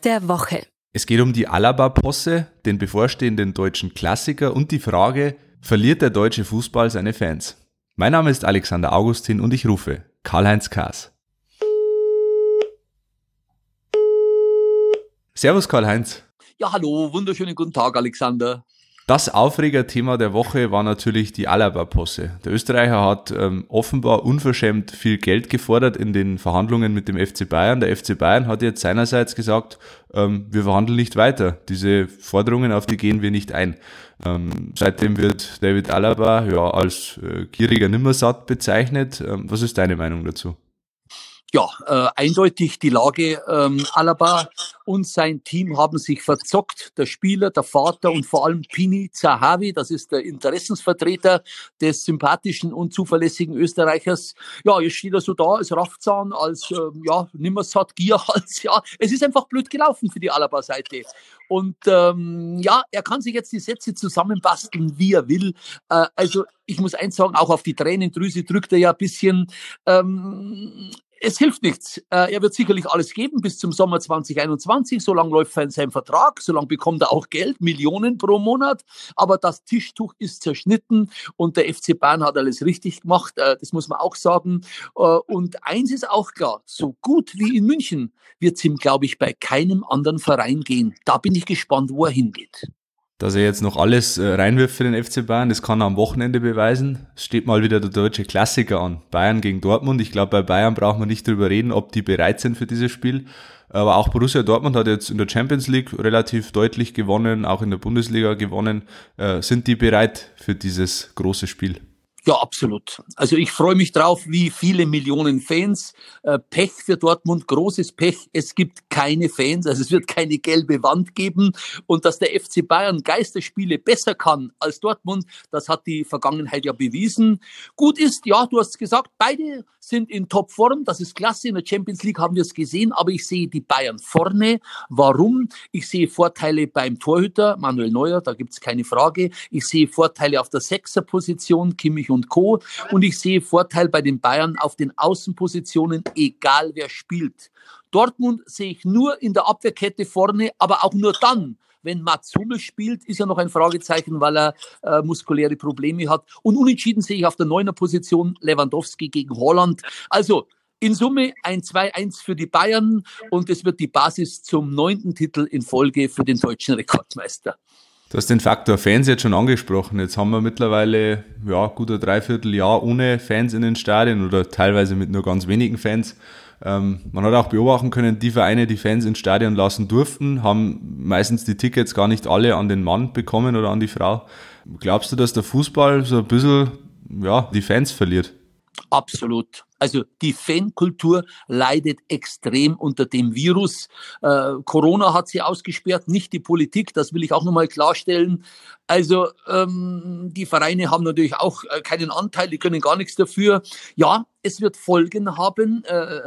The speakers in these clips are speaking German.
Der Woche. Es geht um die Alaba-Posse, den bevorstehenden deutschen Klassiker und die Frage, verliert der deutsche Fußball seine Fans? Mein Name ist Alexander Augustin und ich rufe Karl-Heinz Kaas. Servus Karl-Heinz. Ja, hallo, wunderschönen guten Tag, Alexander. Das Aufregerthema der Woche war natürlich die Alaba-Posse. Der Österreicher hat ähm, offenbar unverschämt viel Geld gefordert in den Verhandlungen mit dem FC Bayern. Der FC Bayern hat jetzt seinerseits gesagt, ähm, wir verhandeln nicht weiter. Diese Forderungen, auf die gehen wir nicht ein. Ähm, seitdem wird David Alaba ja als äh, gieriger Nimmersatt bezeichnet. Ähm, was ist deine Meinung dazu? Ja, äh, eindeutig die Lage. Ähm, Alaba und sein Team haben sich verzockt. Der Spieler, der Vater und vor allem Pini Zahavi, das ist der Interessensvertreter des sympathischen und zuverlässigen Österreichers. Ja, jetzt steht er so da als Raffzahn, als äh, ja, Nimmersatt, Gierhals. Ja, es ist einfach blöd gelaufen für die Alaba-Seite. Und ähm, ja, er kann sich jetzt die Sätze zusammenbasteln, wie er will. Äh, also ich muss eins sagen, auch auf die Tränendrüse drückt er ja ein bisschen. Ähm, es hilft nichts. Äh, er wird sicherlich alles geben bis zum Sommer 2021. So lange läuft sein Vertrag, so lange bekommt er auch Geld, Millionen pro Monat. Aber das Tischtuch ist zerschnitten und der FC Bayern hat alles richtig gemacht. Äh, das muss man auch sagen. Äh, und eins ist auch klar, so gut wie in München wird es ihm, glaube ich, bei keinem anderen Verein gehen. Da bin ich gespannt, wo er hingeht dass er jetzt noch alles äh, reinwirft für den FC Bayern. Das kann er am Wochenende beweisen. Es steht mal wieder der deutsche Klassiker an. Bayern gegen Dortmund. Ich glaube, bei Bayern braucht man nicht drüber reden, ob die bereit sind für dieses Spiel. Aber auch Borussia Dortmund hat jetzt in der Champions League relativ deutlich gewonnen, auch in der Bundesliga gewonnen. Äh, sind die bereit für dieses große Spiel? Ja, absolut. Also ich freue mich drauf, wie viele Millionen Fans. Äh, Pech für Dortmund, großes Pech. Es gibt keine Fans, also es wird keine gelbe Wand geben. Und dass der FC Bayern Geisterspiele besser kann als Dortmund, das hat die Vergangenheit ja bewiesen. Gut ist, ja, du hast gesagt, beide sind in Topform. Das ist klasse. In der Champions League haben wir es gesehen, aber ich sehe die Bayern vorne. Warum? Ich sehe Vorteile beim Torhüter, Manuel Neuer, da gibt es keine Frage. Ich sehe Vorteile auf der Sechserposition, Kimmich Co. Und ich sehe Vorteil bei den Bayern auf den Außenpositionen, egal wer spielt. Dortmund sehe ich nur in der Abwehrkette vorne, aber auch nur dann, wenn Mats Hummel spielt, ist ja noch ein Fragezeichen, weil er äh, muskuläre Probleme hat. Und unentschieden sehe ich auf der neuner Position Lewandowski gegen Holland. Also in Summe ein 2-1 für die Bayern und es wird die Basis zum neunten Titel in Folge für den deutschen Rekordmeister. Du hast den Faktor Fans jetzt schon angesprochen. Jetzt haben wir mittlerweile ja gut ein Dreivierteljahr ohne Fans in den Stadien oder teilweise mit nur ganz wenigen Fans. Ähm, man hat auch beobachten können, die Vereine, die Fans ins Stadion lassen durften, haben meistens die Tickets gar nicht alle an den Mann bekommen oder an die Frau. Glaubst du, dass der Fußball so ein bisschen ja, die Fans verliert? Absolut. Also die Fankultur leidet extrem unter dem Virus. Äh, Corona hat sie ausgesperrt, nicht die Politik, das will ich auch nochmal klarstellen. Also ähm, die Vereine haben natürlich auch äh, keinen Anteil, die können gar nichts dafür. Ja, es wird Folgen haben. Äh,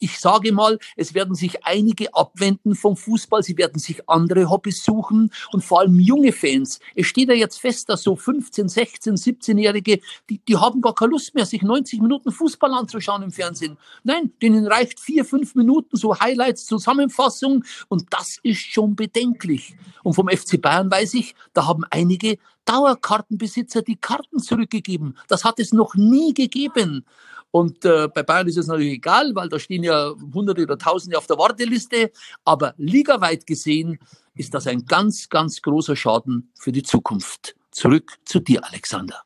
ich sage mal, es werden sich einige abwenden vom Fußball, sie werden sich andere Hobbys suchen und vor allem junge Fans. Es steht ja jetzt fest, dass so 15, 16, 17-Jährige, die, die haben gar keine Lust mehr, sich 90 Minuten Fußball anzuschauen im Fernsehen. Nein, denen reicht vier, fünf Minuten so Highlights, Zusammenfassung und das ist schon bedenklich. Und vom FC Bayern weiß ich, da haben einige Dauerkartenbesitzer die Karten zurückgegeben. Das hat es noch nie gegeben. Und äh, bei Bayern ist es natürlich egal, weil da stehen ja Hunderte oder Tausende auf der Warteliste. Aber ligaweit gesehen ist das ein ganz, ganz großer Schaden für die Zukunft. Zurück zu dir, Alexander.